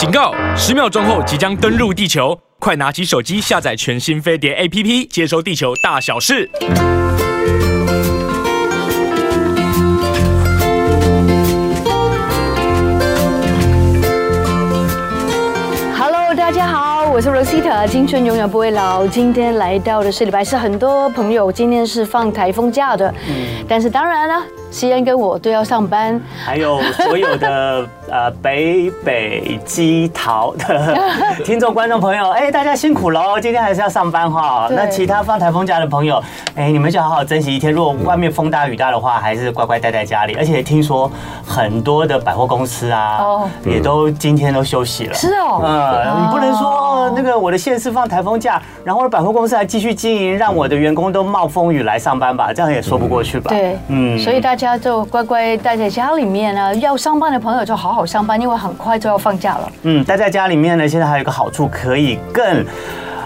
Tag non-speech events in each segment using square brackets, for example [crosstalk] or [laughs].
警告！十秒钟后即将登陆地球，快拿起手机下载全新飞碟 APP，接收地球大小事。Hello，大家好，我是 Rosita，青春永远不会老。今天来到的是礼拜四，很多朋友今天是放台风假的，嗯、但是当然了。西恩跟我都要上班，还有所有的 [laughs] 呃北北基桃的 [laughs] 听众观众朋友，哎，大家辛苦喽！今天还是要上班哈。那其他放台风假的朋友，哎，你们就好好珍惜一天。如果外面风大雨大的话，还是乖乖待在家里。而且听说很多的百货公司啊，哦，也都今天都休息了。是哦，嗯，你不能说那个我的县市放台风假，然后我的百货公司还继续经营，让我的员工都冒风雨来上班吧？这样也说不过去吧？对，嗯，所以大家。就乖乖待在家里面呢，要上班的朋友就好好上班，因为很快就要放假了。嗯，待在家里面呢，现在还有一个好处，可以更。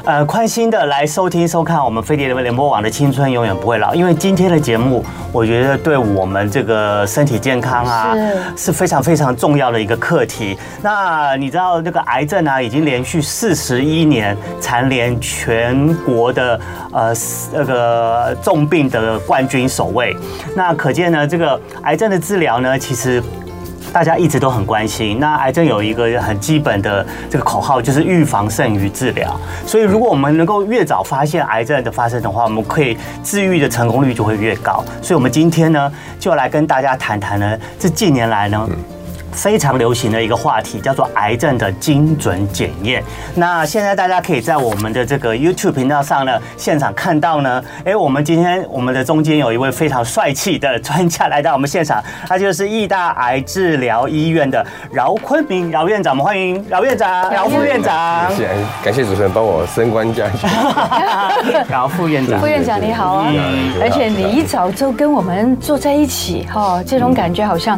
呃，宽心的来收听收看我们飞碟联播网的《青春永远不会老》，因为今天的节目，我觉得对我们这个身体健康啊是非常非常重要的一个课题。那你知道那个癌症啊，已经连续四十一年蝉联全国的呃那个重病的冠军首位。那可见呢，这个癌症的治疗呢，其实。大家一直都很关心，那癌症有一个很基本的这个口号，就是预防胜于治疗。所以，如果我们能够越早发现癌症的发生的话，我们可以治愈的成功率就会越高。所以，我们今天呢，就来跟大家谈谈呢，这近年来呢。非常流行的一个话题叫做癌症的精准检验。那现在大家可以在我们的这个 YouTube 频道上呢，现场看到呢，哎，我们今天我们的中间有一位非常帅气的专家来到我们现场，他就是义大癌治疗医院的饶坤明饶院长，我们欢迎饶院长、饶副院长。谢谢，感谢主持人帮我升官加薪。饶副院长，副院长你好啊！而且你一早就跟我们坐在一起，哈，这种感觉好像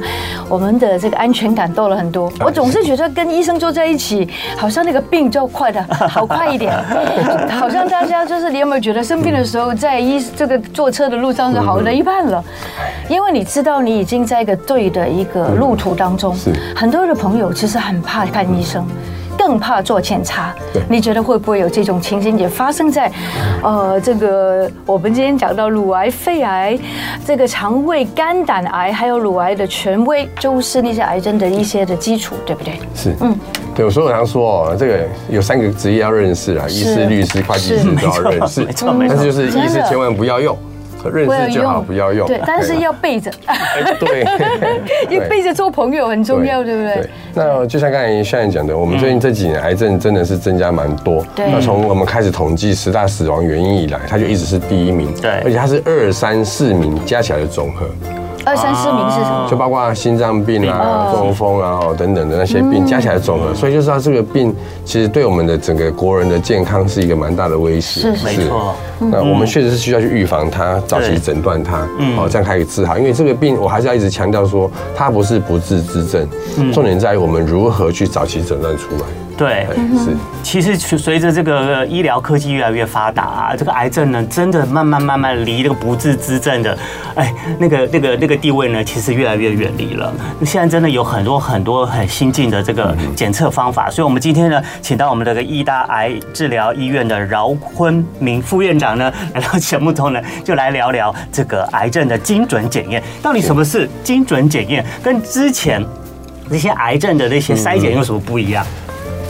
我们的这个安全。感动了很多。我总是觉得跟医生坐在一起，好像那个病就快的好快一点。[laughs] 好像大家就是，你有没有觉得生病的时候，在医这个坐车的路上就好了一半了？因为你知道你已经在一个对的一个路途当中。很多的朋友其实很怕看医生。更怕做检查，你觉得会不会有这种情形也发生在，呃，这个我们今天讲到乳癌、肺癌、这个肠胃、肝胆癌，还有乳癌的权威，就是那些癌症的一些的基础，对不对？是，嗯，对，所以我常说哦，这个有三个职业要认识啊，医师、律师、会计师都要认识，没错，没错，但是就是医师千万不要用。认识就好，不要用。对，但是要背着。[laughs] 对，[laughs] 要背着做朋友很重要，对不对？那就像刚才夏燕讲的，我们最近这几年癌症真的是增加蛮多。对。那从我们开始统计十大死亡原因以来，它就一直是第一名。对。而且它是二三四名加起来的总和。二三四名是什么？就包括心脏病啊、中风啊、等等的那些病加起来总和，所以就知道这个病其实对我们的整个国人的健康是一个蛮大的威胁。是，没错。那我们确实是需要去预防它，早期诊断它，哦，这样可以治好。因为这个病，我还是要一直强调说，它不是不治之症，重点在于我们如何去早期诊断出来。对，是。其实随着这个医疗科技越来越发达啊，这个癌症呢，真的慢慢慢慢离那个不治之症的，哎，那个那个那个地位呢，其实越来越远离了。现在真的有很多很多很新进的这个检测方法，所以我们今天呢，请到我们这个医大癌治疗医院的饶坤明副院长呢，来到节目中呢，就来聊聊这个癌症的精准检验。到底什么是精准检验？跟之前那些癌症的那些筛检有什么不一样？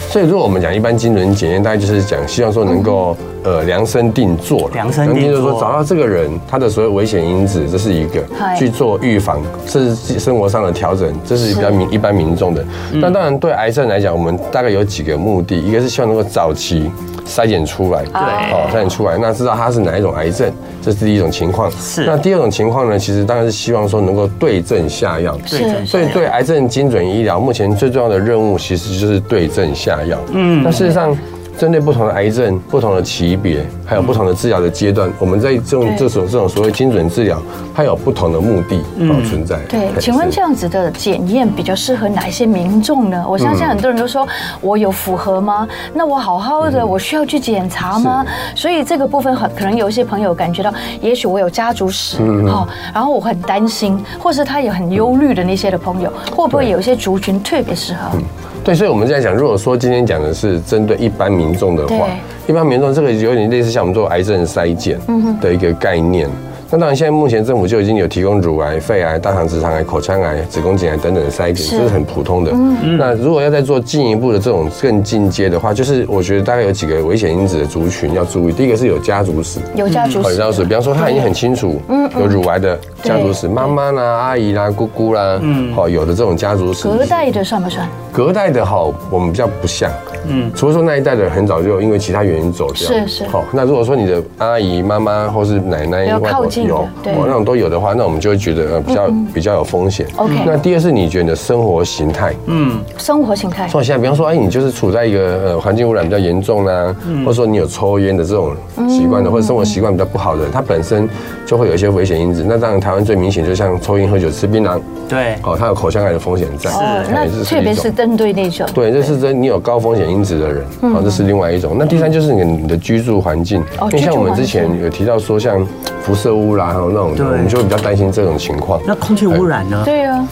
所以，如果我们讲一般精准检验，大概就是讲希望说能够呃量身定做，量身定做。就是说找到这个人他的所有危险因子，这是一个去做预防，甚至生活上的调整，这是比较民一般民众的。但当然对癌症来讲，我们大概有几个目的，一个是希望能够早期筛检出来，对，哦筛检出来，那知道它是哪一种癌症。这是第一种情况，是。那第二种情况呢？其实当然是希望说能够对症下药，对症。所以对癌症精准医疗，目前最重要的任务其实就是对症下药。嗯。那事实上。针对不同的癌症、不同的级别，还有不同的治疗的阶段，我们在这种这种这种所谓精准治疗，它有不同的目的存在。对，请问这样子的检验比较适合哪一些民众呢？我相信很多人都说，我有符合吗？那我好好的，我需要去检查吗？所以这个部分很可能有一些朋友感觉到，也许我有家族史，哈，然后我很担心，或是他也很忧虑的那些的朋友，会不会有一些族群特别适合？对，所以我们在讲，如果说今天讲的是针对一般民众的话，一般民众这个有点类似像我们做癌症筛检的一个概念。那当然，现在目前政府就已经有提供乳癌、肺癌、大肠直肠癌、口腔癌、子宫颈癌等等的筛检，这是很普通的。那如果要再做进一步的这种更进阶的话，就是我觉得大概有几个危险因子的族群要注意。第一个是有家族史，有家族史，有家族史。比方说，他已经很清楚，有乳癌的家族史，妈妈啦、阿姨啦、姑姑啦，嗯，好，有的这种家族史。隔代的算不算？隔代的好，我们比较不像。嗯，除非说那一代的人很早就因为其他原因走掉。是是。好，那如果说你的阿姨、妈妈或是奶奶、外婆有，对，那种都有的话，那我们就会觉得呃比较比较有风险。OK。那第二是你觉得你的生活形态，嗯，生活形态。说现在，比方说，哎，你就是处在一个呃环境污染比较严重啦，或者说你有抽烟的这种习惯的，或者生活习惯比较不好的，他本身就会有一些危险因子。那当然，台湾最明显就像抽烟、喝酒、吃槟榔，对，哦，它有口腔癌的风险在。是，那特别是针对那种。对，这是针你有高风险因子的人。哦，这是另外一种。那第三就是你你的居住环境，因为像我们之前有提到说，像辐射污染还有那种，我们就会比较担心这种情况。那空气污染呢？对啊，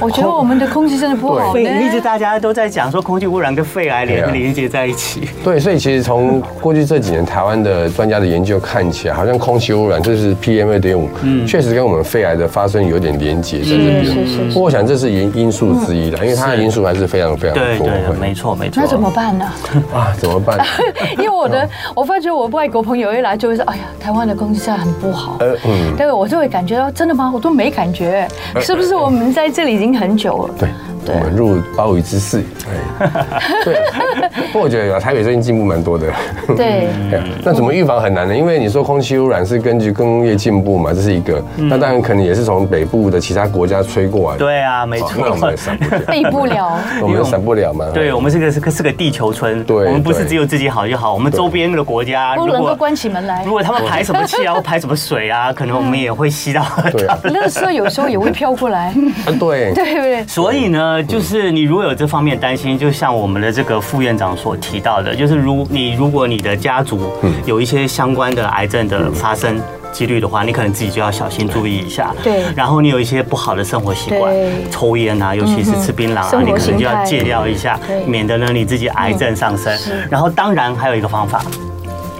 我觉得我们的空气真的不好。一直大家都在讲说空气污染跟肺癌连连接在一起。对，所以其实从过去这几年台湾的专家的研究看起来，好像空气污染就是 PM 二点五，嗯，确实跟我们肺癌的发生有点连接在这边。不过我想这是因因素之一的，因为它的因素还是非常非常多。对对，没错没错。那怎么办呢？[laughs] 啊，怎么办？[laughs] 因为我的，我发觉我外国朋友一来就会说：“哎呀，台湾的空气真的很不好。”呃，嗯，对，我就会感觉到，真的吗？我都没感觉，是不是我们在这里已经很久了？对。我们入鲍鱼之肆，[laughs] 对，不过我觉得台北最近进步蛮多的。对，[laughs] 那怎么预防很难呢？因为你说空气污染是根据工业进步嘛，这是一个。那当然可能也是从北部的其他国家吹过来。对啊，没错。那 [laughs] 我们也闪不了。避不了。我们闪不了嘛。对，我们这个是个是个地球村。对。我们不是只有自己好就好，我们周边的国家不能够关起门来。如果他们排什么气啊，或排什么水啊，可能我们也会吸到。对。垃圾有时候也会飘过来。对。对不对？所以呢，就是你如如果有这方面担心，就像我们的这个副院长所提到的，就是如你如果你的家族有一些相关的癌症的发生几率的话，你可能自己就要小心注意一下。对。然后你有一些不好的生活习惯，抽烟啊，尤其是吃槟榔啊，你可能就要戒掉一下，免得呢你自己癌症上升。然后当然还有一个方法。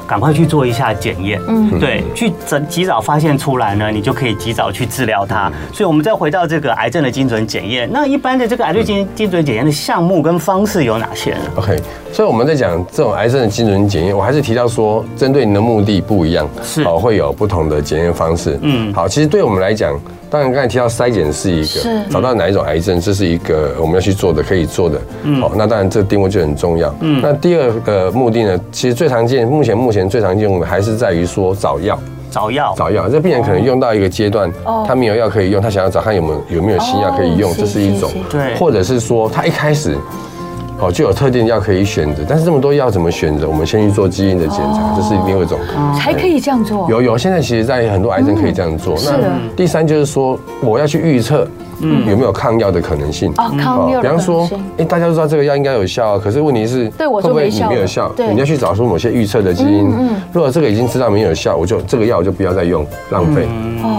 赶快去做一下检验，嗯，对，去及及早发现出来呢，你就可以及早去治疗它。所以，我们再回到这个癌症的精准检验，那一般的这个癌症精精准检验的项目跟方式有哪些呢？OK，所以我们在讲这种癌症的精准检验，我还是提到说，针对你的目的不一样，是哦，会有不同的检验方式。嗯，好，其实对我们来讲。当然，刚才提到筛检是一个，找到哪一种癌症，这是一个我们要去做的，可以做的。好，那当然这个定位就很重要。嗯，那第二个目的呢，其实最常见，目前目前最常见用的还是在于说找药，找药，找药。这病人可能用到一个阶段，他没有药可以用，他想要找看有没有有没有新药可以用，这是一种。对，或者是说他一开始。哦，就有特定药可以选择，但是这么多药怎么选择？我们先去做基因的检查，这是另外一种。才可以这样做？有有，现在其实，在很多癌症可以这样做。那第三就是说，我要去预测，嗯，有没有抗药的可能性？啊，抗药。比方说，哎，大家都知道这个药应该有效，可是问题是，会不会你没有效？你要去找出某些预测的基因。如果这个已经知道没有效，我就这个药我就不要再用，浪费。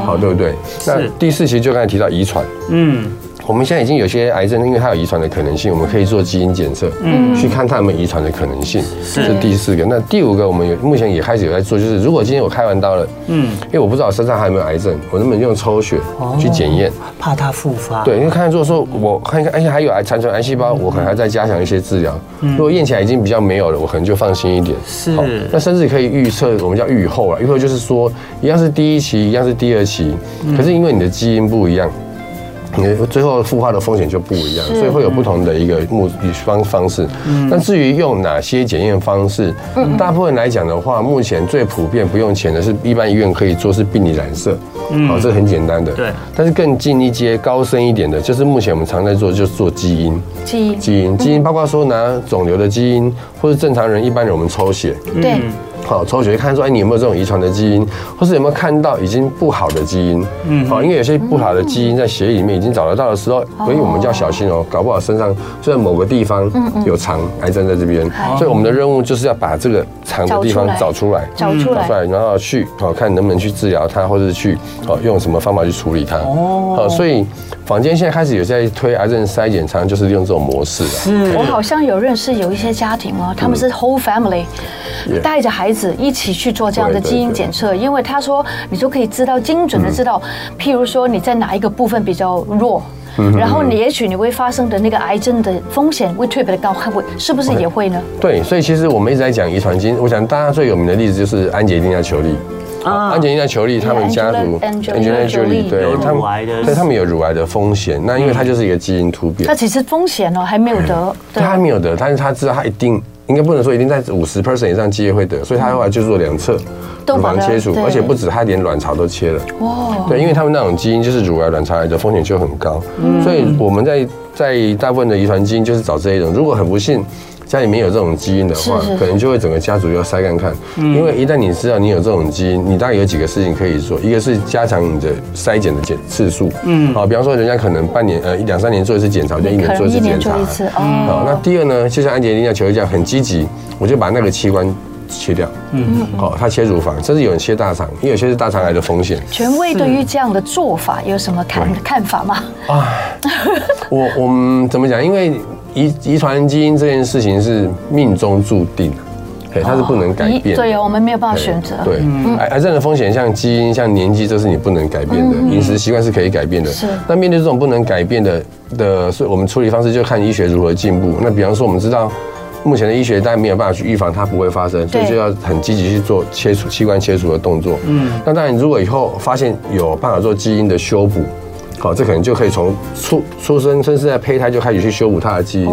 好，对不对？那第四其实就刚才提到遗传。嗯。我们现在已经有些癌症，因为它有遗传的可能性，我们可以做基因检测，嗯，去看它有没有遗传的可能性。是，这是第四个。那第五个，我们有目前也开始有在做，就是如果今天我开完刀了，嗯，因为我不知道我身上还有没有癌症，我能不能用抽血去检验，怕它复发。对，因为看看如果说我看一看，而且还有癌残存癌细胞，我可能还在加强一些治疗。如果验起来已经比较没有了，我可能就放心一点。是，那甚至可以预测，我们叫预后了。预后就是说，一样是第一期，一样是第二期，可是因为你的基因不一样。你最后复发的风险就不一样，所以会有不同的一个目方方式。那至于用哪些检验方式，大部分来讲的话，目前最普遍不用钱的是一般医院可以做是病理染色，好，这很简单的。对。但是更进一阶、高深一点的，就是目前我们常在做，就是做基因。基因。基因。基因包括说拿肿瘤的基因，或是正常人、一般人我们抽血。对。好，抽血看说，哎，你有没有这种遗传的基因，或是有没有看到已经不好的基因？嗯，好，因为有些不好的基因在血液里面已经找得到的时候，所以我们就要小心哦，搞不好身上就在某个地方有藏癌症在这边，所以我们的任务就是要把这个藏的地方找出来，找出来，然后去好看能不能去治疗它，或者是去好用什么方法去处理它。哦，好，所以坊间现在开始有在推癌症筛检，常常就是用这种模式的。是。我好像有认识有一些家庭哦，他们是 whole family，带着孩子一起去做这样的基因检测，因为他说你就可以知道精准的知道，譬如说你在哪一个部分比较弱，然后你也许你会发生的那个癌症的风险会特别的高，会是不是也会呢？对，所以其实我们一直在讲遗传基因，我想大家最有名的例子就是安洁莉娜·裘莉。安洁莉娜·裘丽他们家族，安洁莉娜·裘莉对，他们对他们有乳癌的风险。那因为他就是一个基因突变，他其实风险哦还没有得，他还没有得，但是他知道他一定应该不能说一定在五十 percent 以上机会会得，所以他后来就做两侧乳房切除，而且不止他连卵巢都切了。哇，对，因为他们那种基因就是乳癌、卵巢癌的风险就很高，所以我们在在大部分的遗传基因就是找这一种，如果很不幸。家里面有这种基因的话，可能就会整个家族要筛看看。因为一旦你知道你有这种基因，你大概有几个事情可以做，一个是加强你的筛检的检次数。嗯，好，比方说人家可能半年呃一两三年做一次检查，就一年做一次检查。好，那第二呢，就像安洁莉娜裘莉这样很积极，我就把那个器官切掉。嗯，好，他切乳房，甚至有人切大肠，因为有些是大肠癌的风险。权威对于这样的做法有什么看看法吗？啊，我我们怎么讲？因为。遗遗传基因这件事情是命中注定的，它是不能改变。对，我们没有办法选择。对，癌癌症的风险像基因、像年纪，这是你不能改变的。饮食习惯是可以改变的。是。那面对这种不能改变的的，所以我们处理方式就看医学如何进步。那比方说，我们知道目前的医学，但没有办法去预防它不会发生，所以就要很积极去做切除器官切除的动作。嗯。那当然，如果以后发现有办法做基因的修补。好，这可能就可以从出出生，甚至在胚胎就开始去修补他的基因，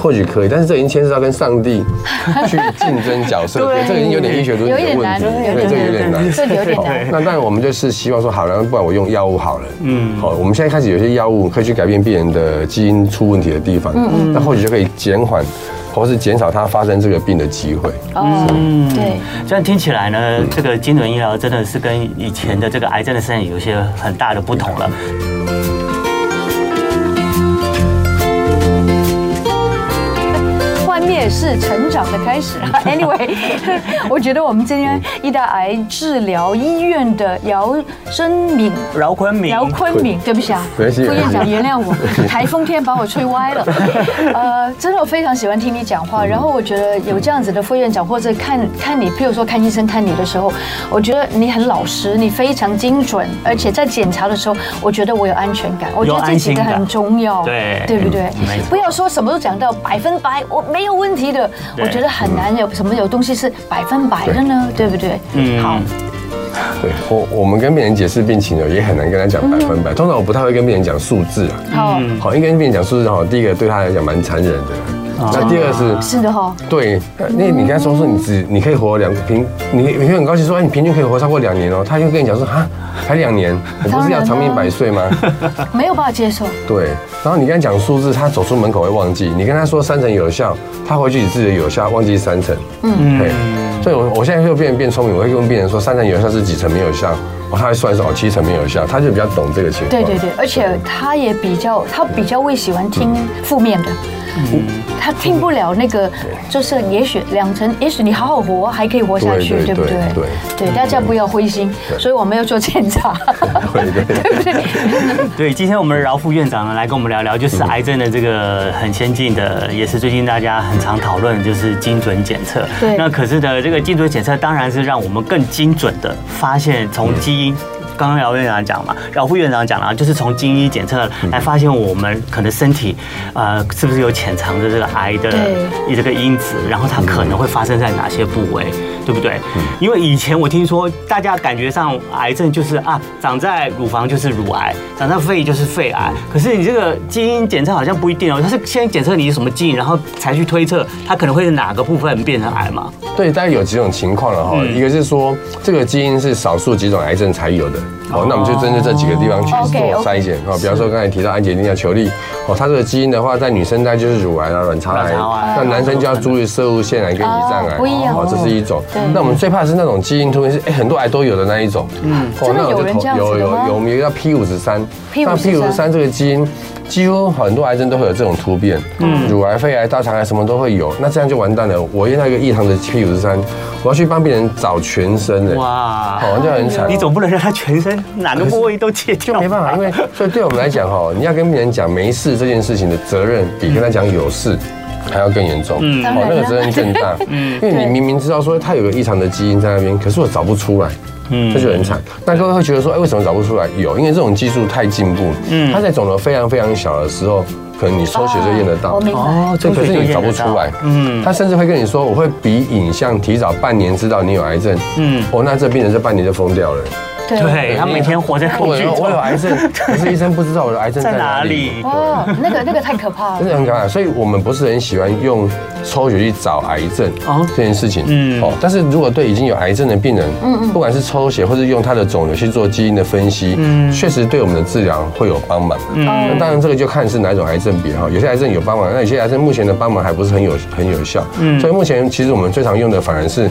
或许可以，但是这已经牵涉到跟上帝 [laughs] 去竞争角色，对，这已经有点医学伦理的问题，对，这有点难，这有点难。那当然，我们就是希望说，好了，不然我用药物好了，嗯，好，我们现在开始有些药物可以去改变病人的基因出问题的地方，嗯，那或许就可以减缓。或是减少它发生这个病的机会。嗯，对。这样听起来呢，这个精准医疗真的是跟以前的这个癌症的筛检有些很大的不同了。也是成长的开始。[laughs] Anyway，我觉得我们今天一大癌治疗医院的姚真敏、饶坤敏、饶坤敏，对不起啊，副院长原谅我，[laughs] 台风天把我吹歪了。[laughs] 呃，真的我非常喜欢听你讲话，然后我觉得有这样子的副院长，或者看看你，譬如说看医生看你的时候，我觉得你很老实，你非常精准，而且在检查的时候，我觉得我有安全感。我觉得这几个很重要，对，对不对？不要说什么都讲到百分百，我没有问题的，我觉得很难有什么有东西是百分百的呢，对不对？嗯，好。对我，我们跟病人解释病情呢，也很难跟他讲百分百。通常我不太会跟病人讲数字啊。好，好，应该跟病人讲数字好。第一个对他来讲蛮残忍的。那第二个是，是的哈，对，那你跟他说说你只你可以活两平，你你会很高兴说，哎，你平均可以活超过两年哦。他就跟你讲说，哈，才两年，我不是要长命百岁吗？没有办法接受。[laughs] 对，然后你跟他讲数字，他走出门口会忘记。你跟他说三成有效，他回去你自己的有效忘记三成。嗯，对，所以我我现在就变变聪明，我会跟病人说三成有效是几成没有效，我他还算说哦七成没有效，他就比较懂这个情况。对对对，而且他也比较他比较会喜欢听负面的。嗯，他听不了那个，就是也许两成，也许你好好活还可以活下去，对不对？对对，大家不要灰心，所以我们要做检查，对对对？对，今天我们饶副院长呢来跟我们聊聊，就是癌症的这个很先进的，也是最近大家很常讨论的，就是精准检测。对，那可是的这个精准检测当然是让我们更精准的发现从基因。刚刚姚院长讲嘛，姚副院长讲了，就是从基因检测来发现我们可能身体，呃，是不是有潜藏着这个癌的这个因子，然后它可能会发生在哪些部位，对不对？因为以前我听说大家感觉上癌症就是啊，长在乳房就是乳癌，长在肺就是肺癌。可是你这个基因检测好像不一定哦，它是先检测你什么基因，然后才去推测它可能会是哪个部分变成癌嘛？对，大概有几种情况了哈。一个是说这个基因是少数几种癌症才有的。哦，那我们就针对这几个地方去做筛检啊。比方说刚才提到安洁莉娜裘莉，哦，它这个基因的话，在女生代就是乳癌啊、卵巢癌，那男生就要注意摄入腺癌跟胰脏癌。不一样哦，这是一种。那我们最怕是那种基因突变是哎很多癌都有的那一种。嗯，真的有人这样子吗？有有有，我们有一个叫 P 五十三。那 P 五十三这个基因，几乎很多癌症都会有这种突变，嗯，乳癌、肺癌、大肠癌什么都会有，那这样就完蛋了。我验到一个异常的 P 五十三我要去帮病人找全身的，哇，好，就很惨。你总不能让他全身哪个部位都切掉，就没办法，因为所以对我们来讲哈，你要跟病人讲没事这件事情的责任，比跟他讲有事还要更严重，嗯，哦，那个责任更大，[laughs] 嗯，因为你明明知道说他有个异常的基因在那边，可是我找不出来。嗯，这就很惨。那各位会觉得说，哎，为什么找不出来？有，因为这种技术太进步。嗯，它在肿瘤非常非常小的时候，可能你抽血就验得到。哦，这可是你找不出来。嗯，他甚至会跟你说，我会比影像提早半年知道你有癌症。嗯，哦，那这病人这半年就疯掉了。对，他每天活在恐惧中。我有癌症，可是医生不知道我的癌症在哪里。哦，那个那个太可怕了，真 [laughs] 的很可怕。所以我们不是很喜欢用抽血去找癌症这件事情。嗯，哦，但是如果对已经有癌症的病人，嗯嗯，不管是抽血或是用他的肿瘤去做基因的分析，嗯，确实对我们的治疗会有帮忙。嗯，那当然这个就看是哪种癌症比哈，有些癌症有帮忙，那有些癌症目前的帮忙还不是很有很有效。嗯，所以目前其实我们最常用的反而是。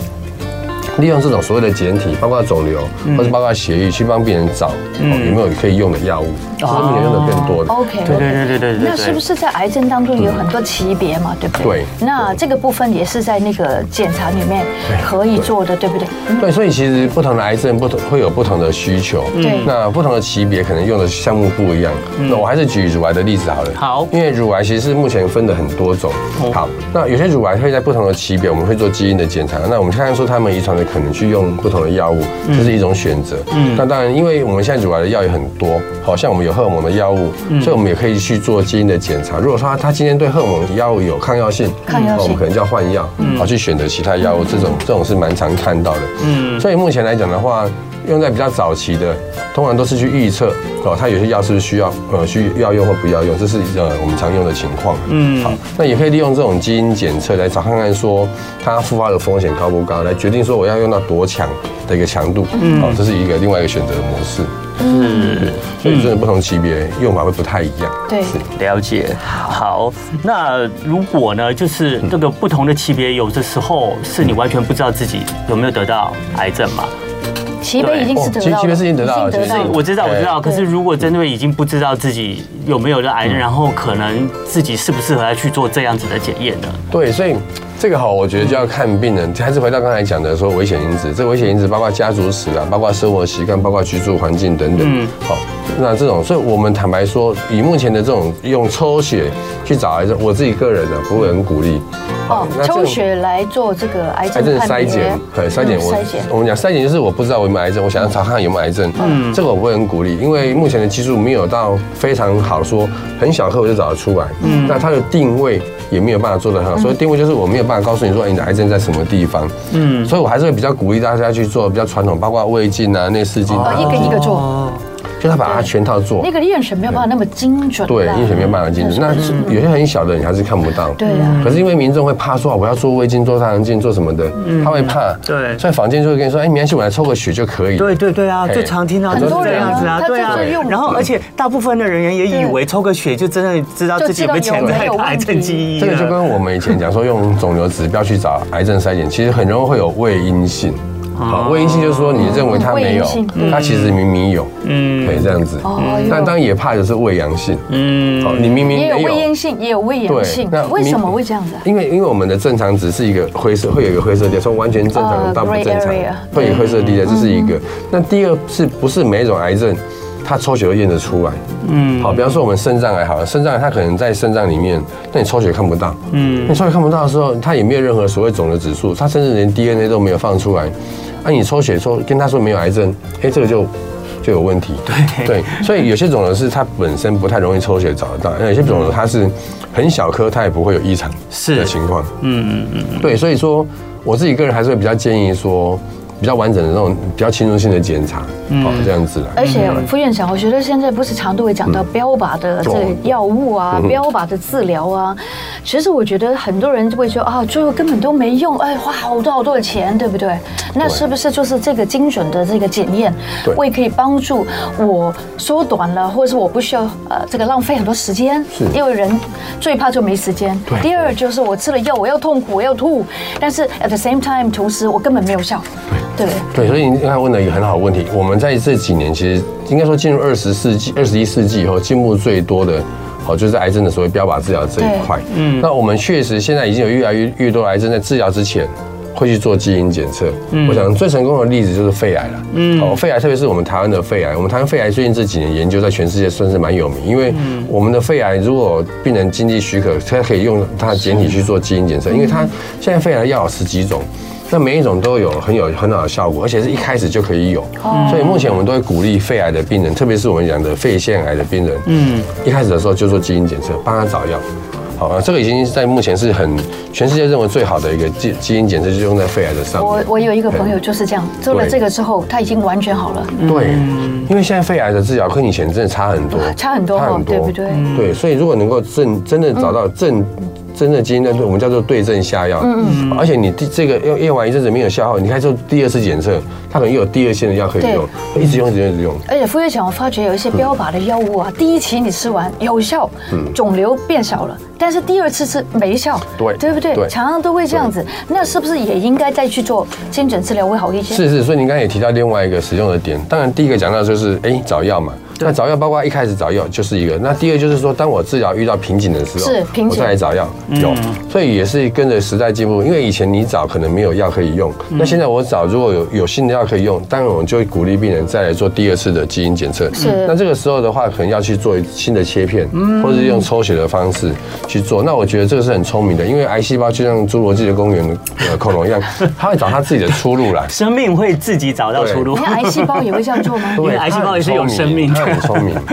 利用这种所谓的简体，包括肿瘤或者包括血液，去帮病人找有没有可以用的药物，这是目前用的更多的。OK，对对对对对。那是不是在癌症当中有很多级别嘛？对不对？对。那这个部分也是在那个检查里面可以做的，对不对？对，所以其实不同的癌症不同会有不同的需求。对。那不同的级别可能用的项目不一样。那我还是举乳癌的例子好了。好。因为乳癌其实是目前分的很多种。好。那有些乳癌会在不同的级别，我们会做基因的检查。那我们看看说他们遗传的可能去用。不同的药物，这是一种选择。嗯，那当然，因为我们现在乳癌的药也很多，好像我们有荷尔蒙的药物，所以我们也可以去做基因的检查。如果说他他今天对荷尔蒙药物有抗药性，抗药性，我们可能就要换药，好去选择其他药物。这种这种是蛮常看到的。嗯，所以目前来讲的话。用在比较早期的，通常都是去预测哦，它有些药是不是需要呃需要用或不要用，这是呃我们常用的情况。嗯，好，那也可以利用这种基因检测来找看看说它复发的风险高不高，来决定说我要用到多强的一个强度。嗯，好，这是一个另外一个选择的模式。嗯，所以这种不同级别用法会不太一样。对，是了解。好，那如果呢，就是这个不同的级别，有的时候是你完全不知道自己有没有得到癌症嘛？级别已经是得到了，齐杯是已经得到了，就是我知道，我知道。可是如果针对已经不知道自己有没有的癌症，然后可能自己适不适合来去做这样子的检验呢？对，所以这个好，我觉得就要看病人。还是回到刚才讲的说危险因子，这个危险因子包括家族史啊，包括生活习惯，包括居住环境等等。嗯，好。那这种，所以我们坦白说，以目前的这种用抽血去找癌症，我自己个人呢不会很鼓励。哦，抽血来做这个癌症筛检，对筛检我我们讲筛检就是我不知道我有没有癌症，我想要查看有没有癌症。嗯，这个我不会很鼓励，因为目前的技术没有到非常好，说很小颗我就找得出来。嗯，那它的定位也没有办法做得很好，所以定位就是我没有办法告诉你说你的癌症在什么地方。嗯，所以我还是会比较鼓励大家去做比较传统，包括胃镜啊、内视镜，一个一个做。就他把它全套做，那个验血没有办法那么精准。对，验血没有办法精准。那有些很小的你还是看不到。对啊。可是因为民众会怕说，我要做胃镜、做大肠镜、做什么的，他会怕。对。所以房间就会跟你说，哎，没关系，我来抽个血就可以。对对对啊，最常听到就是这样子啊，对啊。然后，而且大部分的人员也以为抽个血就真的知道自己有没有潜在的癌症基因。这个就跟我们以前讲说，用肿瘤指标去找癌症筛检，其实很容易会有胃阴性。好，胃阴性就是说你认为它没有，它其实明明有，嗯，可以这样子。哦，但当然也怕的是胃阳性，嗯，好，你明明也有胃阴性，也有胃阳性，那为什么会这样子？因为因为我们的正常值是一个灰色，会有一个灰色地带，从完全正常到不正常，会有灰色地带，这是一个。那第二是不是每一种癌症，它抽血都验得出来？嗯，好，比方说我们肾脏癌好了，肾脏癌它可能在肾脏里面，那你抽血看不到，嗯，你抽血看不到的时候，它也没有任何所谓肿瘤指数，它甚至连 DNA 都没有放出来。那、啊、你抽血说跟他说没有癌症，哎，这个就就有问题。对对，所以有些肿瘤是它本身不太容易抽血找得到，那有些肿瘤它是很小颗，它也不会有异常的情况。嗯嗯嗯，对，所以说我自己个人还是会比较建议说。比较完整的那种比较侵入性的检查，嗯，这样子的。而且副院长，我觉得现在不是常都会讲到标靶的这个药物啊，标靶的治疗啊。其实我觉得很多人就会说啊，最后根本都没用，哎，花好多好多的钱，对不对？那是不是就是这个精准的这个检验，会可以帮助我缩短了，或者是我不需要呃这个浪费很多时间？是，因为人最怕就没时间。对。第二就是我吃了药，我要痛苦，我要吐，但是 at the same time，同时我根本没有效。对对，所以你刚才问了一个很好的问题。我们在这几年，其实应该说进入二十世纪、二十一世纪以后，进步最多的哦，就是癌症的所谓标靶治疗这一块。嗯，那我们确实现在已经有越来越越多癌症在治疗之前。会去做基因检测，嗯，我想最成功的例子就是肺癌了，嗯，哦，肺癌特别是我们台湾的肺癌，我们台湾肺癌最近这几年研究在全世界算是蛮有名，因为我们的肺癌如果病人经济许可，他可以用他的检体去做基因检测，因为他现在肺癌药有十几种，那每一种都有很有很好的效果，而且是一开始就可以有，所以目前我们都会鼓励肺癌的病人，特别是我们讲的肺腺癌的病人，嗯，一开始的时候就做基因检测，帮他找药。好，这个已经在目前是很全世界认为最好的一个基基因检测，就用在肺癌的上面。我我有一个朋友就是这样做了这个之后，他已经完全好了。对，因为现在肺癌的治疗跟以前真的差很多，差很多，差很多，对不对？对，所以如果能够正真的找到正。真的基因的，我们叫做对症下药。嗯嗯。而且你第这个用用完一阵子没有消耗，你开始做第二次检测，它可能又有第二线的药可以用，一直用一直用一直用。而且副院长，我发觉有一些标靶的药物啊，第一期你吃完有效，肿瘤变小了，但是第二次吃没效，对对不对？常常都会这样子。那是不是也应该再去做精准治疗会好一些？是是，所以您刚才也提到另外一个使用的点，当然第一个讲到就是哎找药嘛。那找药包括一开始找药就是一个，那第二就是说，当我治疗遇到瓶颈的时候，是瓶颈，我再来找药有，所以也是跟着时代进步。因为以前你找可能没有药可以用，那现在我找如果有有新的药可以用，当然我们就会鼓励病人再来做第二次的基因检测。是，那这个时候的话，可能要去做新的切片，或者是用抽血的方式去做。那我觉得这个是很聪明的，因为癌细胞就像侏罗纪的公园的恐龙一样，[laughs] 它会找它自己的出路来。生命会自己找到出路。那癌细胞也会这样做吗？因为癌细胞也是有生命，它很聪明。[laughs]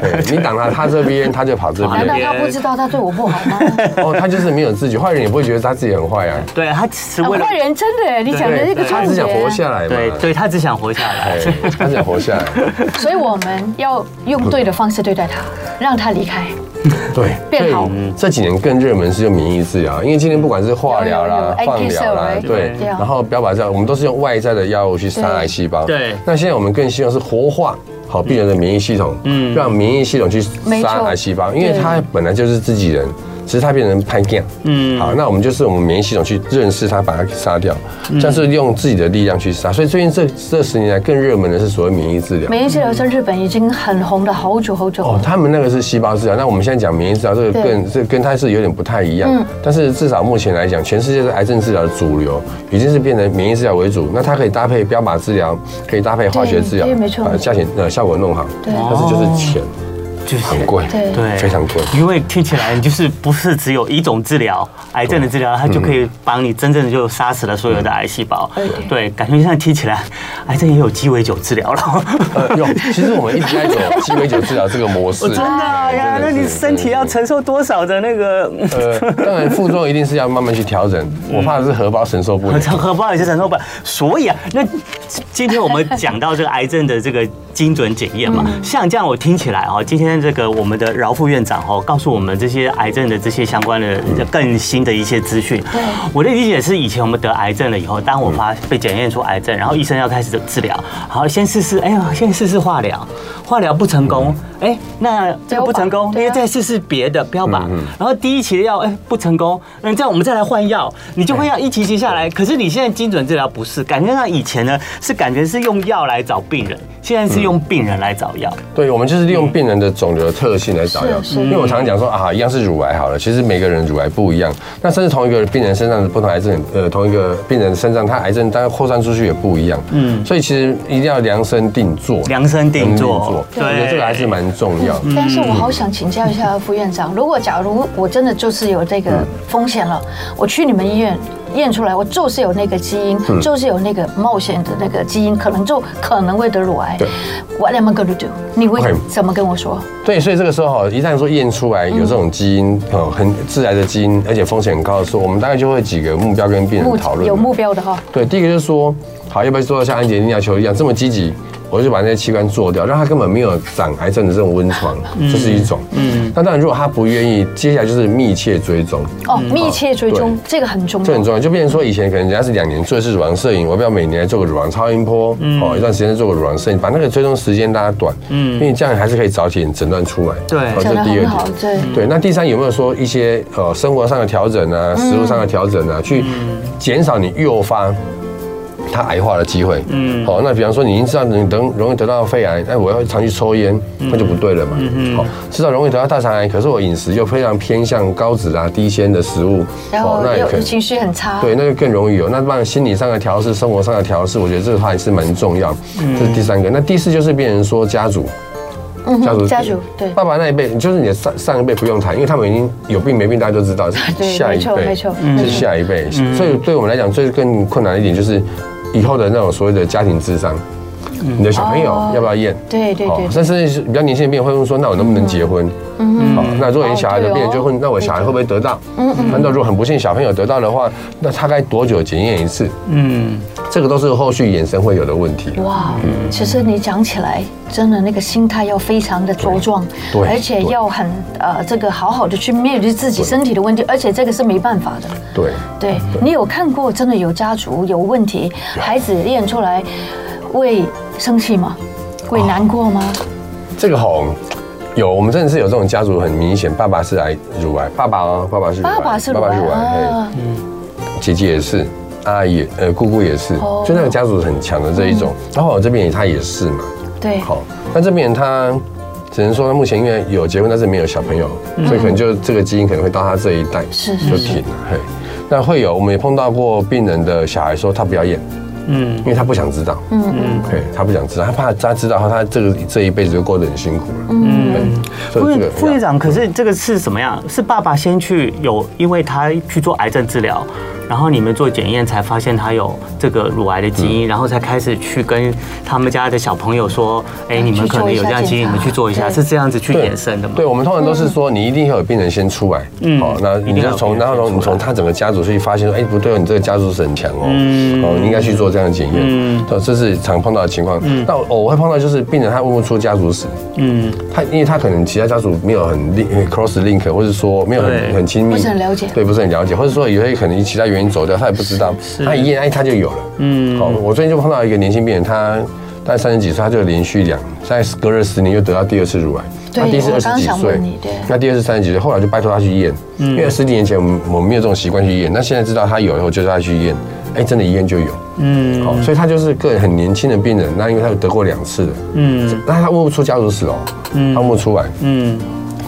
对，你挡了他这边，他就跑这边。难道他不知道他对我不好吗？[laughs] 哦，他就是没有自觉，坏人也不会觉得他自己很坏啊。对，他只为了坏人真的，你讲的这个他只想活下来嘛。对，对他只想活下来，他只想活下来。[laughs] 所以我们要用对的方式对待他，让他离开。对，变好。这几年更热门是用免疫治疗，因为今天不管是化疗啦、放疗啦，对，然后标靶治疗，我们都是用外在的药物去杀癌细胞。对，那现在我们更希望是活化。好，病人的免疫系统，嗯，让免疫系统去杀癌细胞，因为他本来就是自己人。其实它变成叛变，嗯，好，那我们就是我们免疫系统去认识它，把它给杀掉，像是用自己的力量去杀。所以最近这这十年来更热门的是所谓免疫治疗。免疫治疗在日本已经很红了好久好久。哦，他们那个是细胞治疗，那我们现在讲免疫治疗，这个更这跟它是有点不太一样。嗯。但是至少目前来讲，全世界的癌症治疗的主流已经是变成免疫治疗为主。那它可以搭配标靶治疗，可以搭配化学治疗，没错，把价钱呃效果弄好。对。但是就是钱。就是很贵，对，非常贵。因为听起来就是不是只有一种治疗，癌症的治疗，它就可以帮你真正的就杀死了所有的癌细胞。对，感觉现在听起来，癌症也有鸡尾酒治疗了。呃，有，其实我们一直在走鸡尾酒治疗这个模式。真的呀？那你身体要承受多少的那个？呃，当然副作用一定是要慢慢去调整。我怕的是荷包承受不了，[laughs] 荷包也是承受不了。所以啊，那今天我们讲到这个癌症的这个精准检验嘛，像这样我听起来哦，今天。这个我们的饶副院长哦，告诉我们这些癌症的这些相关的更新的一些资讯。对，我的理解是，以前我们得癌症了以后，当我发被检验出癌症，然后医生要开始治疗，好，先试试，哎呀，先试试化疗，化疗不成功，哎，那这个不成功，因为再试试别的标靶，然后第一期的药哎不成功，那这样我们再来换药，你就会要一期期下来。可是你现在精准治疗不是，感觉上以前呢是感觉是用药来找病人，现在是用病人来找药。对，我们就是利用病人的肿瘤的特性来找药，因为我常常讲说啊，一样是乳癌好了，其实每个人乳癌不一样，那甚至同一个病人身上的不同癌症，呃，同一个病人身上他癌症当然扩散出去也不一样，嗯，所以其实一定要量身定做，量身定做，对，我觉得这个还是蛮重要。但是我好想请教一下副院长，如果假如我真的就是有这个风险了，我去你们医院。验出来，我就是有那个基因，嗯、就是有那个冒险的那个基因，可能就可能会得乳癌。对，What am I going to do？你会怎么跟我说？对，所以这个时候哈，一旦说验出来有这种基因，嗯，很致癌的基因，而且风险很高的时候，我们大概就会几个目标跟病人讨论。有目标的哈。对，第一个就是说，好，要不要做到像安洁莉娜裘一样这么积极？我就把那些器官做掉，让他根本没有长癌症的这种温床，这是一种。嗯，那当然，如果他不愿意，接下来就是密切追踪。哦，密切追踪，这个很重要。这很重要，就变成说，以前可能人家是两年做一次乳房摄影，我不要每年来做个乳房超音波，哦，一段时间做个乳房摄影，把那个追踪时间拉短。嗯，因为这样还是可以早点诊断出来。对，这是第二点。对对，那第三有没有说一些呃生活上的调整啊，食物上的调整啊，去减少你诱发？他癌化的机会。嗯，好，那比方说你已经知道你等容易得到肺癌，那我要长期抽烟，那就不对了嘛。嗯好，知道容易得到大肠癌，可是我饮食又非常偏向高脂啊、低纤的食物，哦，那有情绪很差。对，那就更容易有。那当然心理上的调试、生活上的调试，我觉得这个话还是蛮重要。这是第三个。那第四就是变成说家族。家族家族对爸爸那一辈，就是你的上上一辈不用谈，因为他们已经有病没病，大家都知道。下一辈是下一辈，[laughs] 所以对我们来讲，最更困难的一点就是以后的那种所谓的家庭智商，你的小朋友要不要验？对对对。甚至是比较年轻的病人会问说：“那我能不能结婚？”嗯，好，那如果你小孩的病人就问：“那我小孩会不会得到？”嗯嗯。那如果很不幸小朋友得到的话，那他该多久检验一次？嗯。这个都是后续衍生会有的问题。哇，其实你讲起来，真的那个心态要非常的茁壮，对，而且要很呃，这个好好的去面对自己身体的问题，而且这个是没办法的。对，对，你有看过真的有家族有问题，孩子验出来会生气吗？会难过吗？这个好，有，我们真的是有这种家族很明显，爸爸是癌乳癌，爸爸哦，爸爸是爸爸是乳癌，嗯，姐姐也是。阿姨，呃，姑姑也是，就那个家族很强的这一种。然后我这边他也是嘛，对，好，那这边他只能说他目前因为有结婚，但是没有小朋友，所以可能就这个基因可能会到他这一代就停了。嘿，那会有，我们也碰到过病人的小孩说他不要验，嗯，因为他不想知道，嗯嗯，对，他不想知道，他怕他知道后他这个这一辈子就过得很辛苦了。嗯，副院副院长，可是这个是什么样？是爸爸先去有，因为他去做癌症治疗。然后你们做检验才发现他有这个乳癌的基因，然后才开始去跟他们家的小朋友说：“哎，你们可能有这样基因，你们去做一下。”是这样子去衍生的吗？对，我们通常都是说，你一定要有病人先出来，嗯，好，那你就从然后从你从他整个家族去发现说：“哎，不对哦，你这个家族是很强哦，哦，你应该去做这样的检验。”嗯，这是常碰到的情况。嗯，那我会碰到就是病人他问不出家族史，嗯，他因为他可能其他家族没有很 link cross link，或者说没有很很亲密，不是很了解，对，不是很了解，或者说有些可能其他原因走掉，他也不知。道，他一验哎，他就有了。嗯，好，我最近就碰到一个年轻病人，他大概三十几岁，他就连续两在隔了十年又得到第二次乳癌。他第一次二十几岁，那第二次三十几岁，后来就拜托他去验，因为十几年前我们我们没有这种习惯去验，那现在知道他有以后，就叫他去验，哎，真的，一验就有。嗯，好，所以他就是个很年轻的病人，那因为他有得过两次的，嗯，那他问不出家族史哦，他问不出来，嗯，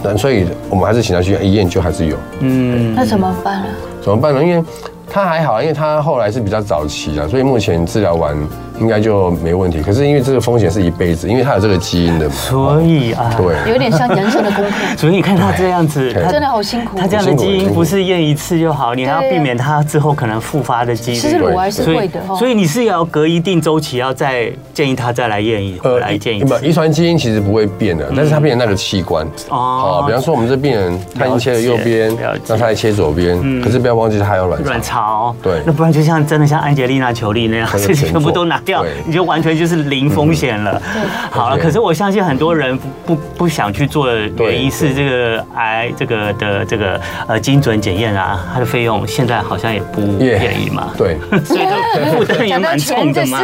那所以我们还是请他去验，一验就还是有。嗯，那怎么办呢？怎么办呢？因为他还好，因为他后来是比较早期啊，所以目前治疗完应该就没问题。可是因为这个风险是一辈子，因为他有这个基因的嘛，所以啊，对，有点像人生的功课。[laughs] 所以你看他这样子，他真的好辛苦。他这样的基因不是验一次就好，你还要避免他之后可能复发的机率。其实乳癌是会的，所以你是要隔一定周期要再建议他再来验一呃来建议。遗传基因其实不会变的，但是他变成那个器官哦。比方说我们这病人他已经切了右边，那他来切左边，可是不要忘记他还有卵卵巢。对。那不然就像真的像安吉丽娜裘丽那样，[laughs] 这些全部都拿掉，你就完全就是零风险了。好了，可是我相信很多人不不想去做的原因是这个癌这个的这个呃精准检验啊，它的费用现在好像也不便宜嘛。对，所以负担也蛮重的嘛。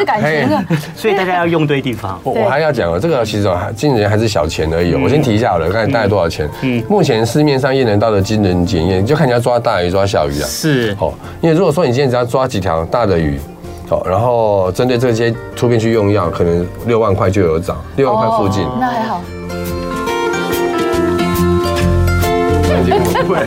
所以大家要用对地方。我我还要讲哦，这个其实精准还是小钱而已。我先提一下好了，看大概多少钱？嗯，目前市面上验能到的精准检验，就看你要抓大鱼抓小鱼啊。是，哦，因为如果说你今天只要抓几条大的鱼，好，然后针对这些突变去用药，可能六万块就有涨，六万块附近。那还好。不会，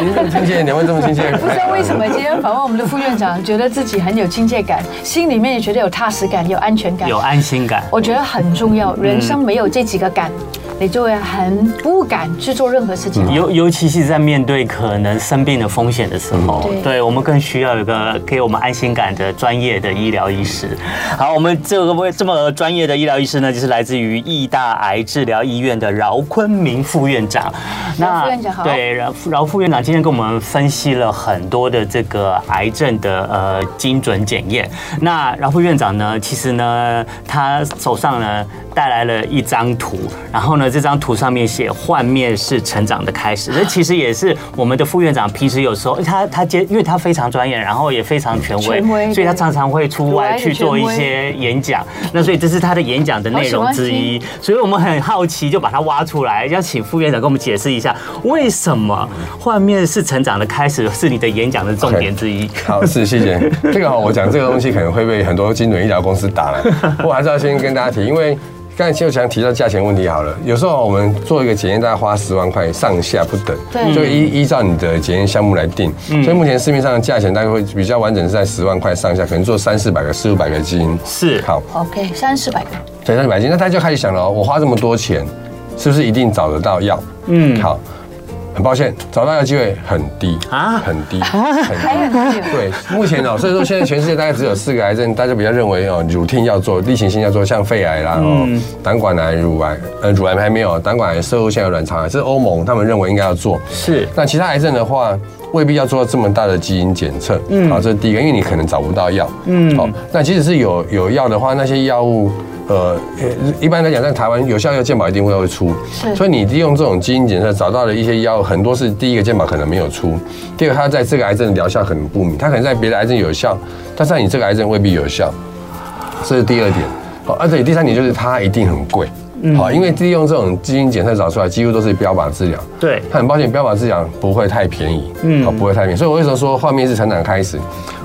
您这么亲切，两位这么亲切。不知道为什么今天访问我们的副院长，觉得自己很有亲切感，心里面也觉得有踏实感、有安全感、有安心感。我觉得很重要，人生没有这几个感。你就会很不敢去做任何事情，尤尤其是在面对可能生病的风险的时候，对，对我们更需要一个给我们安心感的专业的医疗医师。好，我们这个这么专业的医疗医师呢，就是来自于义大癌治疗医院的饶坤明副院长。那副院长好，对，饶饶副院长今天跟我们分析了很多的这个癌症的呃精准检验。那饶副院长呢，其实呢，他手上呢。带来了一张图，然后呢，这张图上面写“幻灭是成长的开始”，这其实也是我们的副院长平时有时候他他接，因为他非常专业，然后也非常权威，所以他常常会出外去做一些演讲。那所以这是他的演讲的内容之一，所以我们很好奇，就把它挖出来，要请副院长跟我们解释一下，为什么“幻灭是成长的开始”是你的演讲的重点之一。Okay. 好，是谢谢。这个我讲这个东西可能会被很多精准医疗公司打了，我还是要先跟大家提，因为。刚才邱强提到价钱问题好了，有时候我们做一个检验，大概花十万块上下不等，对，就依依照你的检验项目来定。所以目前市面上的价钱大概会比较完整是在十万块上下，可能做三四百个、四五百个基因。是，好，OK，三四百个，对，三四百个基因。那他就开始想了，我花这么多钱，是不是一定找得到药？嗯，好。很抱歉，找到的机会很低啊，很低，还很低。对，目前哦，所以说现在全世界大概只有四个癌症，大家比较认为哦，routine 要做，例行性要做，像肺癌啦，哦，胆管癌、乳癌，呃，乳癌还没有，胆管癌、色素腺癌、卵巢癌，这是欧盟他们认为应该要做。是，那其他癌症的话，未必要做这么大的基因检测。嗯，好，这是第一个，因为你可能找不到药。嗯，好，那即使是有有药的话，那些药物。呃，一般来讲，在台湾有效药健保一定会会出，所以你利用这种基因检测找到的一些药，很多是第一个健保可能没有出，第二个它在这个癌症的疗效可能不明，它可能在别的癌症有效，但是在你这个癌症未必有效，这是第二点。好，而且第三点就是它一定很贵，好，因为利用这种基因检测找出来，几乎都是标靶治疗，对，很抱歉，标靶治疗不会太便宜，嗯，好，不会太便宜，所以我为什么说画面是成长开始？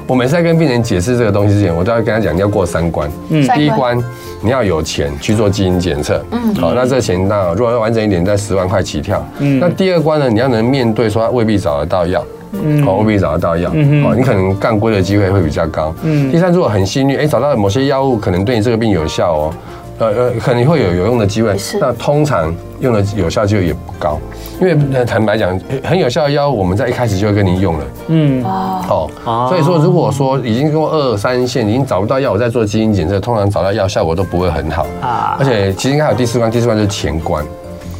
我每次在跟病人解释这个东西之前，我都要跟他讲，你要过三关。嗯，第一关你要有钱去做基因检测。嗯，好，那这个钱那如果要完整一点，在十万块起跳。嗯，那第二关呢，你要能面对说他未必找得到药。嗯，好，未必找得到药。嗯，好，你可能干归的机会会比较高。嗯，第三，如果很幸运，哎，找到某些药物可能对你这个病有效哦。呃呃，可能会有有用的机会，那通常用的有效机会也不高，因为坦白讲，很有效的药物，我们在一开始就会跟您用了。嗯，哦，所以说如果说已经过二三线，已经找不到药，我在做基因检测，通常找到药效果都不会很好。啊。而且其实应该还有第四关，第四关就是前关。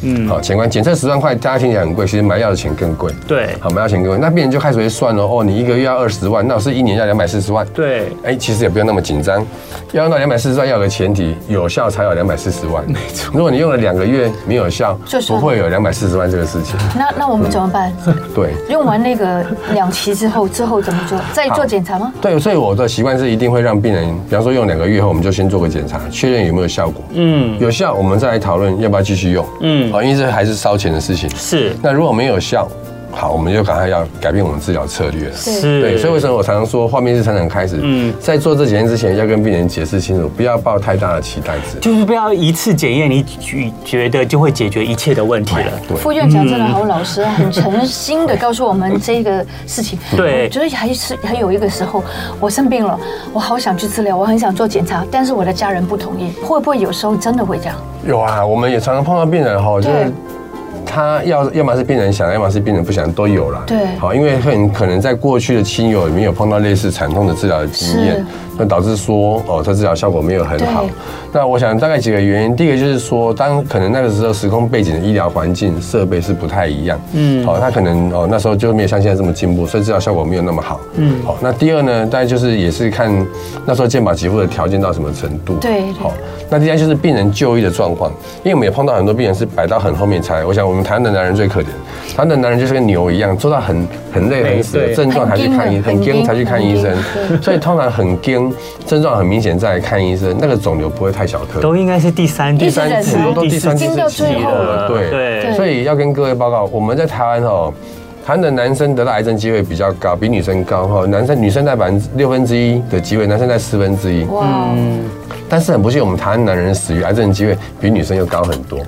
嗯，好，前关检测十万块，大家听起来很贵，其实买药的钱更贵。对，好，买药钱更贵，那病人就开始会算了，哦，你一个月要二十万，那我是一年要两百四十万。对，哎，其实也不用那么紧张，要用到两百四十万，要有个前提，有效才有两百四十万。没错，如果你用了两个月没有效，不会有两百四十万这个事情。那那我们怎么办？[laughs] 对，用完那个两期之后，之后怎么做？再做检查吗？对，所以我的习惯是一定会让病人，比方说用两个月后，我们就先做个检查，确认有没有效果。嗯，有效，我们再来讨论要不要继续用。嗯，好，因为这还是烧钱的事情。是，那如果没有效，好，我们就赶快要改变我们治疗策略。是，对，所以为什么我常常说，画面是成长开始？嗯，在做这检验之前，要跟病人解释清楚，不要抱太大的期待值，就是不要一次检验，你觉得就会解决一切的问题了。对，副院长真的好老实，很诚心的告诉我们这个事情。对，我觉得还是还有一个时候，我生病了，我好想去治疗，我很想做检查，但是我的家人不同意，会不会有时候真的会这样？有啊，我们也常常碰到病人哈，就是。他要要么是病人想，要么是病人不想，都有了。对，好，因为很可能在过去的亲友里面有碰到类似惨痛的治疗的经验。那导致说哦，它治疗效果没有很好。那我想大概几个原因，第一个就是说，当可能那个时候时空背景的医疗环境设备是不太一样，嗯，好，他可能哦那时候就没有像现在这么进步，所以治疗效果没有那么好，嗯，好。那第二呢，大概就是也是看那时候健保给付的条件到什么程度，对，好。那第三就是病人就医的状况，因为我们也碰到很多病人是摆到很后面才，我想我们台湾的男人最可怜，台湾的男人就是跟牛一样，做到很很累很死的症状才去看医生，很惊才去看医生，所以通常很惊。症状很明显，再来看医生，那个肿瘤不会太小颗，都应该是第三、第三次，都第三、第四期了。对对，所以要跟各位报告，我们在台湾哦，台湾的男生得到癌症机会比较高，比女生高哈。男生女生在百分之六分之一的机会，男生在四分之一。哇。但是很不幸，我们台湾男人死于癌症的机会比女生又高很多，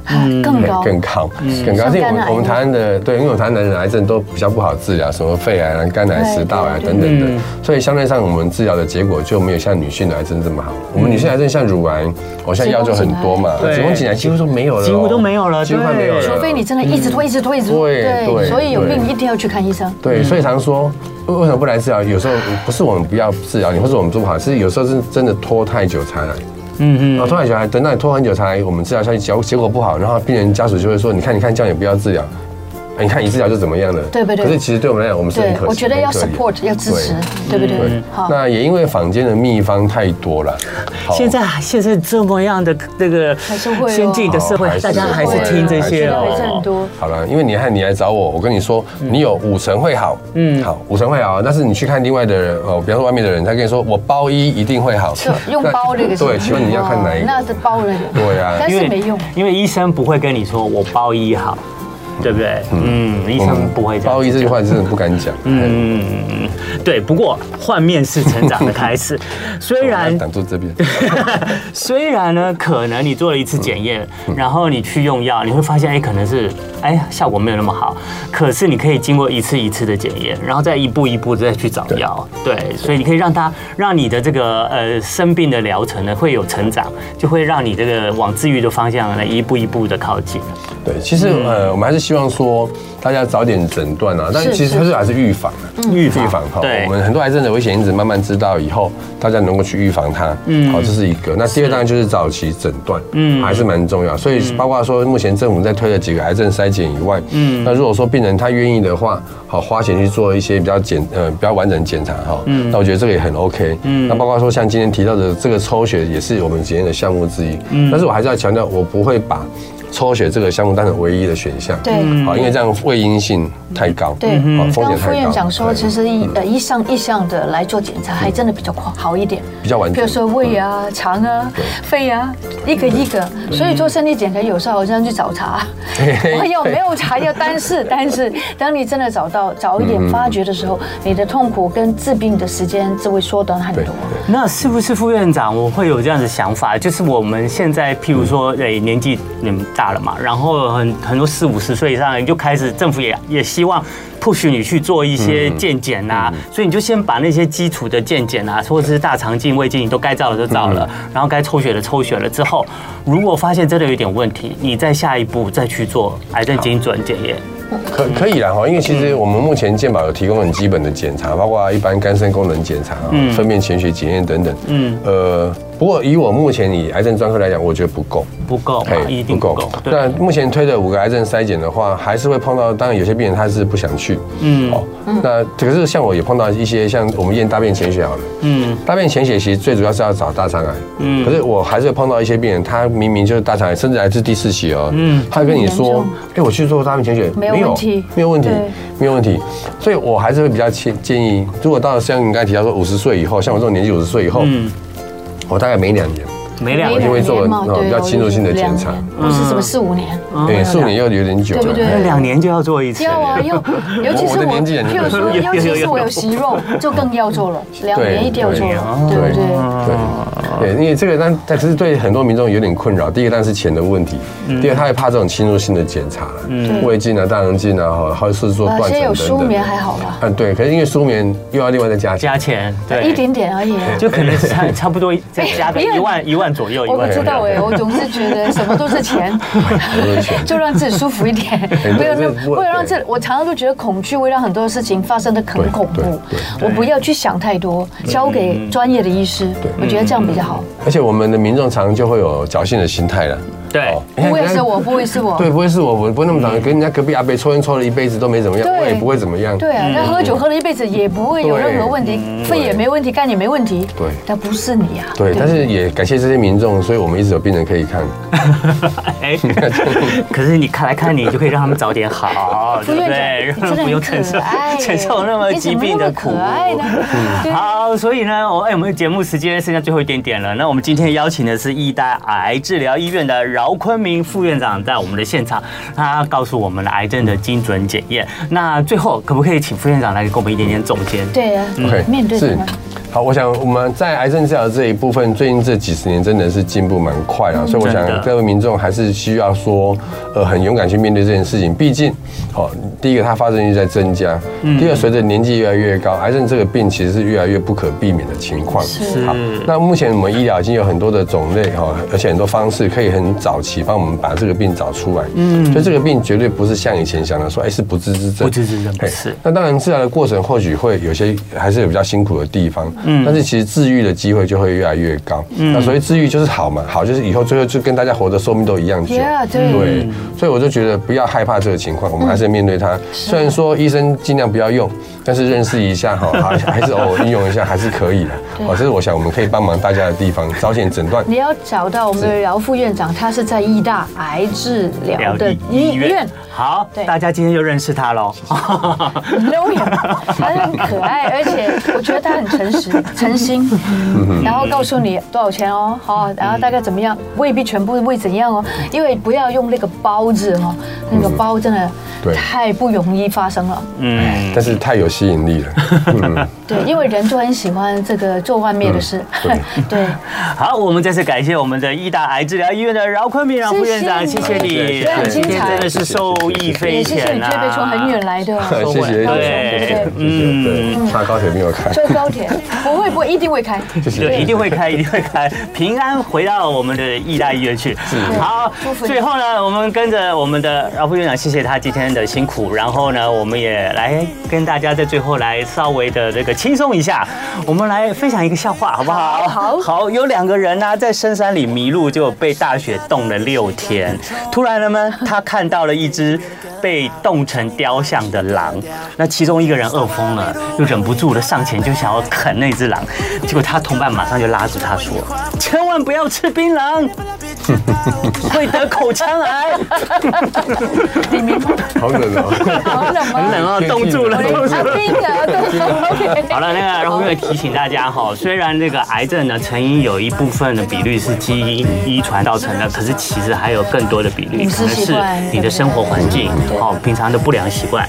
更高，更高，更高。而且我们我们台湾的对，因为我们台湾男人癌症都比较不好治疗，什么肺癌、肝癌、食道癌等等的，所以相对上我们治疗的结果就没有像女性的癌症这么好。我们女性癌症像乳癌，我现在药就很多嘛，子宫颈癌几乎都没有了，几乎都没有了，几乎快没有了。除非你真的一直拖，一直拖，一直拖。对对，所以有病一定要去看医生。对，所以常说为什么不来治疗？有时候不是我们不要治疗你，或者我们做不好，是有时候是真的拖太久才来。嗯嗯，然后拖很久，等到你拖很久才来，我们治疗下去，结结果不好，然后病人家属就会说：“你看，你看，这样也不要治疗。”你看，一治疗就怎么样了？对不对？可是其实对我们来讲，我们是很可惜。我觉得要 support，要支持，对不对？好。那也因为坊间的秘方太多了。[laughs] 现在现在这么样的这个先进的社会，大家还是听这些哦。好了，因为你看你来找我，我跟你说，你有五成会好，嗯，好，五成会好。但是你去看另外的人哦，比方说外面的人，他跟你说我包医一定会好，用包这个。对，请问你要看哪一个？那是包人。对啊，但是没用，因为医生不会跟你说我包医好。对不对？嗯，医生不会这样。包医这句话真的不敢讲。嗯，对。不过换面是成长的开始，[laughs] 虽然挡住这边。[laughs] 虽然呢，可能你做了一次检验，然后你去用药，你会发现，哎，可能是哎效果没有那么好。可是你可以经过一次一次的检验，然后再一步一步再去找药。对，所以你可以让他让你的这个呃生病的疗程呢会有成长，就会让你这个往治愈的方向呢一步一步的靠近。对，其实呃我们还是。希望说大家早点诊断啊，但其实它是还是预防的，预预防哈。我们很多癌症的危险因子慢慢知道以后，大家能够去预防它。嗯，好，这是一个。那第二当然就是早期诊断，嗯，还是蛮重要。所以包括说目前政府在推的几个癌症筛检以外，嗯，那如果说病人他愿意的话，好花钱去做一些比较简呃比较完整检查哈，嗯，那我觉得这个也很 OK。嗯，那包括说像今天提到的这个抽血也是我们检验的项目之一。嗯，但是我还是要强调，我不会把。抽血这个项目当成唯一的选项，对，好，因为这样伪阴性太高，对，风险太高。刚副院长说，其实一呃一项一项的来做检查，还真的比较快好一点，比较完整。比如说胃啊、肠啊、肺啊，一个一个。所以做身体检查有时候好像去找茬，[laughs] 我有没有查要，但是但是当你真的找到早一点发觉的时候，你的痛苦跟治病的时间就会缩短很多。那是不是副院长我会有这样的想法？就是我们现在譬如说，诶年纪你们大。大了嘛，然后很很多四五十岁以上人就开始，政府也也希望 push 你去做一些健检啊，所以你就先把那些基础的健检啊，或者是大肠镜、胃镜，你都该照的都照了，然后该抽血的抽血了之后，如果发现真的有点问题，你再下一步再去做癌症精准检验。可可以啦哈，因为其实我们目前健保有提供很基本的检查，包括一般肝肾功能检查啊、粪便潜血检验等等。嗯，呃。不过以我目前以癌症专科来讲，我觉得不够，不够，一定不够。那目前推的五个癌症筛检的话，还是会碰到，当然有些病人他是不想去，嗯，哦，那可是像我也碰到一些，像我们验大便潜血好了，嗯，大便潜血其实最主要是要找大肠癌，嗯，可是我还是会碰到一些病人，他明明就是大肠癌，甚至还是第四期哦，嗯，他跟你说，哎，我去做大便潜血，没有问题，没有问题，没有问题，所以我还是会比较建建议，如果到了像你刚才提到说五十岁以后，像我这种年纪五十岁以后，嗯。我大概每两年，每两年。就会做比较侵入性的检查，不是什么四五年，对，四五年要有点久，对不对？两年就要做一次，要啊，要，[laughs] 尤其是我，譬如说，尤其是我有息肉，[laughs] 就更要做了，两年一定要做了，对不对？对。对，因为这个，但但其实对很多民众有点困扰。第一个，当然是钱的问题；第二，他也怕这种侵入性的检查，胃镜啊、大肠镜啊，或者是做断层等等。有舒眠还好吧？嗯，对。可是因为舒眠又要另外再加钱。加钱，对，一点点而已，就可能差 [laughs] 差不多再加个一万一万左右。我不知道哎，我总是觉得什么都是钱 [laughs] [laughs] 就让自己舒服一点，不要让不要让这。我常常都觉得恐惧会让很多事情发生的很恐怖。我不要去想太多，交给专业的医师。我觉得这样比较好。而且我们的民众常常就会有侥幸的心态了。对，不会是我，不会是我。对，不会是我，我不会那么当，跟人家隔壁阿伯抽烟抽了一辈子都没怎么样，我也不会怎么样。对啊，他喝酒喝了一辈子也不会有任何问题，肺也没问题，肝也没问题。对，但不是你啊。对，但是也感谢这些民众，所以我们一直有病人可以看。[laughs] 哎，可是你看来看你就可以让他们早点好，对不对？不用承受 [laughs] 承受那么疾病的苦。好，所以呢，我哎，我们节目时间剩下最后一点点了，那我们今天邀请的是医大癌治疗医院的饶坤明副院长在我们的现场，他告诉我们了癌症的精准检验。那最后可不可以请副院长来给我们一点点总结？对啊，OK，面对什么？好，我想我们在癌症治疗这一部分，最近这几十年真的是进步蛮快啊，所以我想各位民众还是需要说，呃，很勇敢去面对这件事情。毕竟，好，第一个它发生率在增加，第二，随着年纪越来越高，癌症这个病其实是越来越不可避免的情况。是。好，那目前我们医疗已经有很多的种类哈，而且很多方式可以很早期帮我们把这个病找出来。嗯。所以这个病绝对不是像以前想的说，哎，是不治之症。不治之症。是。那当然治疗的过程或许会有些还是有比较辛苦的地方。嗯，但是其实治愈的机会就会越来越高。嗯，那所以治愈就是好嘛，好就是以后最后就跟大家活的寿命都一样久。对，所以我就觉得不要害怕这个情况，我们还是面对它。虽然说医生尽量不要用，但是认识一下哈，[laughs] 还还是偶尔运用一下还是可以的。哦，这是我想我们可以帮忙大家的地方，早点诊断。你要找到我们的饶副院长，他是在医大癌治疗的医院。好，对，大家今天就认识他喽。[laughs] 都有，他很可爱，而且我觉得他很诚实、[laughs] 诚心，然后告诉你多少钱哦，好，然后大概怎么样，未必全部会怎样哦，因为不要用那个包字哦，那个包真的太不容易发生了。嗯，但是太有吸引力了。[laughs] 嗯，对，因为人就很喜欢这个做外面的事。[laughs] 对，好，我们再次感谢我们的义大癌治疗医院的饶坤明饶副院长，谢谢你，今天真的是受益匪浅啊！谢谢你特别从很远来的，谢谢，对。对对，嗯，坐高铁没有开，坐高铁不会不会，一定会开，对，一定会开，一定会开，平安回到我们的义大医院去。好，最后呢，我们跟着我们的饶副院长，谢谢他今天的辛苦，然后呢，我们也来跟大家在最后来稍微的这个轻松一下，我们来分享一个笑话，好不好？好，好，有两个人呢在深山里迷路，就被大雪冻了六天，突然了呢，他看到了一只。被冻成雕像的狼，那其中一个人饿疯了，又忍不住的上前就想要啃那只狼，结果他同伴马上就拉住他说：“千万不要吃槟榔，[laughs] 会得口腔癌。”好冷哦，好冷吗？很冷哦，冻住了，冻住了。冰 [laughs] 好了，那个然后又提醒大家哈，虽然这个癌症呢，成因有一部分的比率是基因遗传造成的，可是其实还有更多的比率可能是你的生活环境。哦，平常的不良习惯，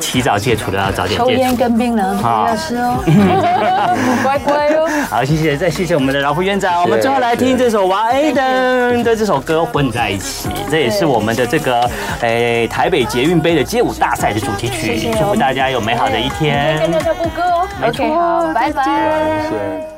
提早戒除的要早点戒除。抽烟跟槟榔不要吃哦，[laughs] 乖乖哦。好，谢谢，再谢谢我们的老副院长。我们最后来听这首王 A 灯的这首歌《混在一起》，这也是我们的这个诶台北捷运杯的街舞大赛的主题曲。祝福大家有美好的一天。跟大家过歌哦。OK，好，拜拜。